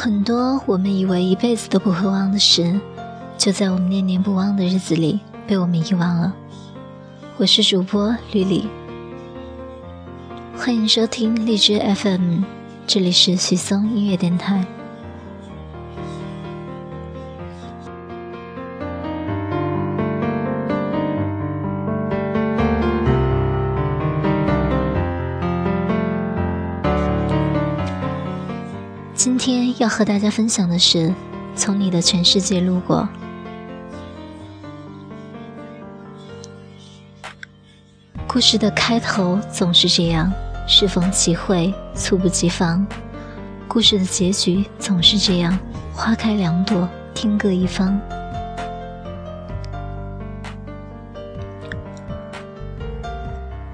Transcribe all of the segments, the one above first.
很多我们以为一辈子都不会忘的事，就在我们念念不忘的日子里被我们遗忘了。我是主播吕里，欢迎收听荔枝 FM，这里是许嵩音乐电台。今天要和大家分享的是《从你的全世界路过》。故事的开头总是这样，适逢其会，猝不及防；故事的结局总是这样，花开两朵，天各一方。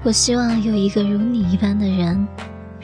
我希望有一个如你一般的人。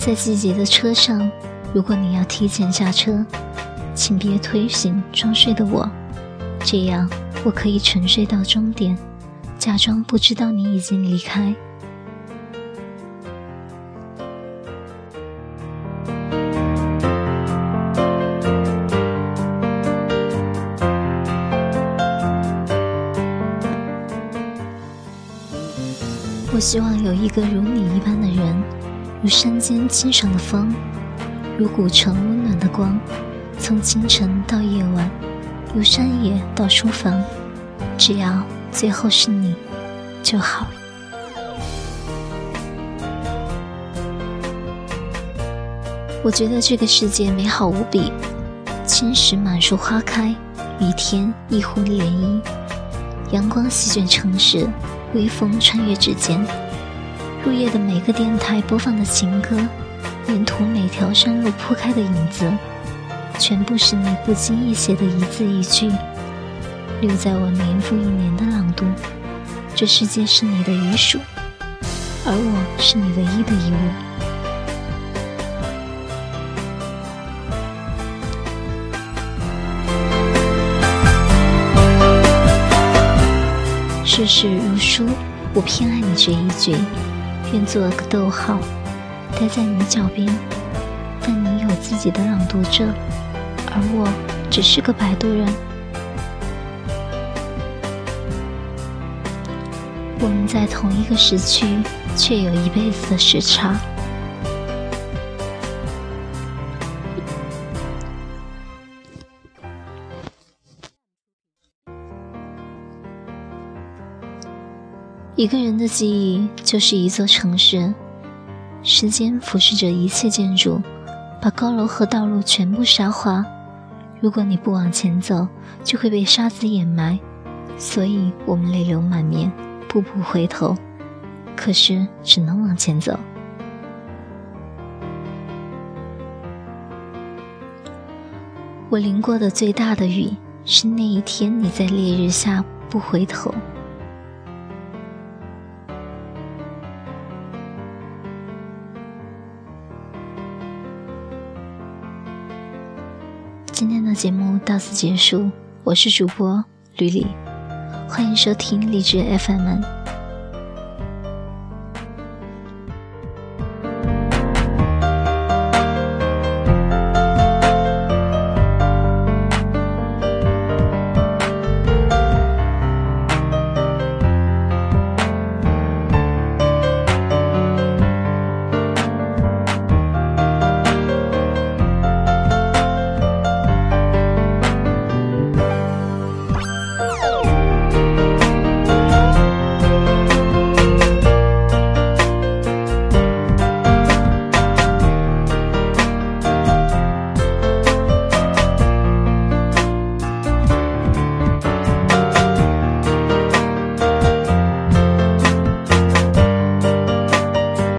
在季节的车上，如果你要提前下车，请别推醒装睡的我，这样我可以沉睡到终点，假装不知道你已经离开。我希望有一个如你一般的人。如山间清爽的风，如古城温暖的光，从清晨到夜晚，由山野到书房，只要最后是你就好。我觉得这个世界美好无比，青石满树花开，雨天一湖涟漪，阳光席卷城市，微风穿越指尖。入夜的每个电台播放的情歌，沿途每条山路铺开的影子，全部是你不经意写的一字一句，留在我年复一年的朗读。这世界是你的余属，而我是你唯一的遗物。世事如书，我偏爱你这一句。愿做个逗号，待在你脚边。但你有自己的朗读者，而我只是个摆渡人。我们在同一个时区，却有一辈子的时差。一个人的记忆就是一座城市，时间腐蚀着一切建筑，把高楼和道路全部沙化。如果你不往前走，就会被沙子掩埋。所以我们泪流满面，步步回头，可是只能往前走。我淋过的最大的雨，是那一天你在烈日下不回头。今天的节目到此结束，我是主播吕丽，欢迎收听励志 FM。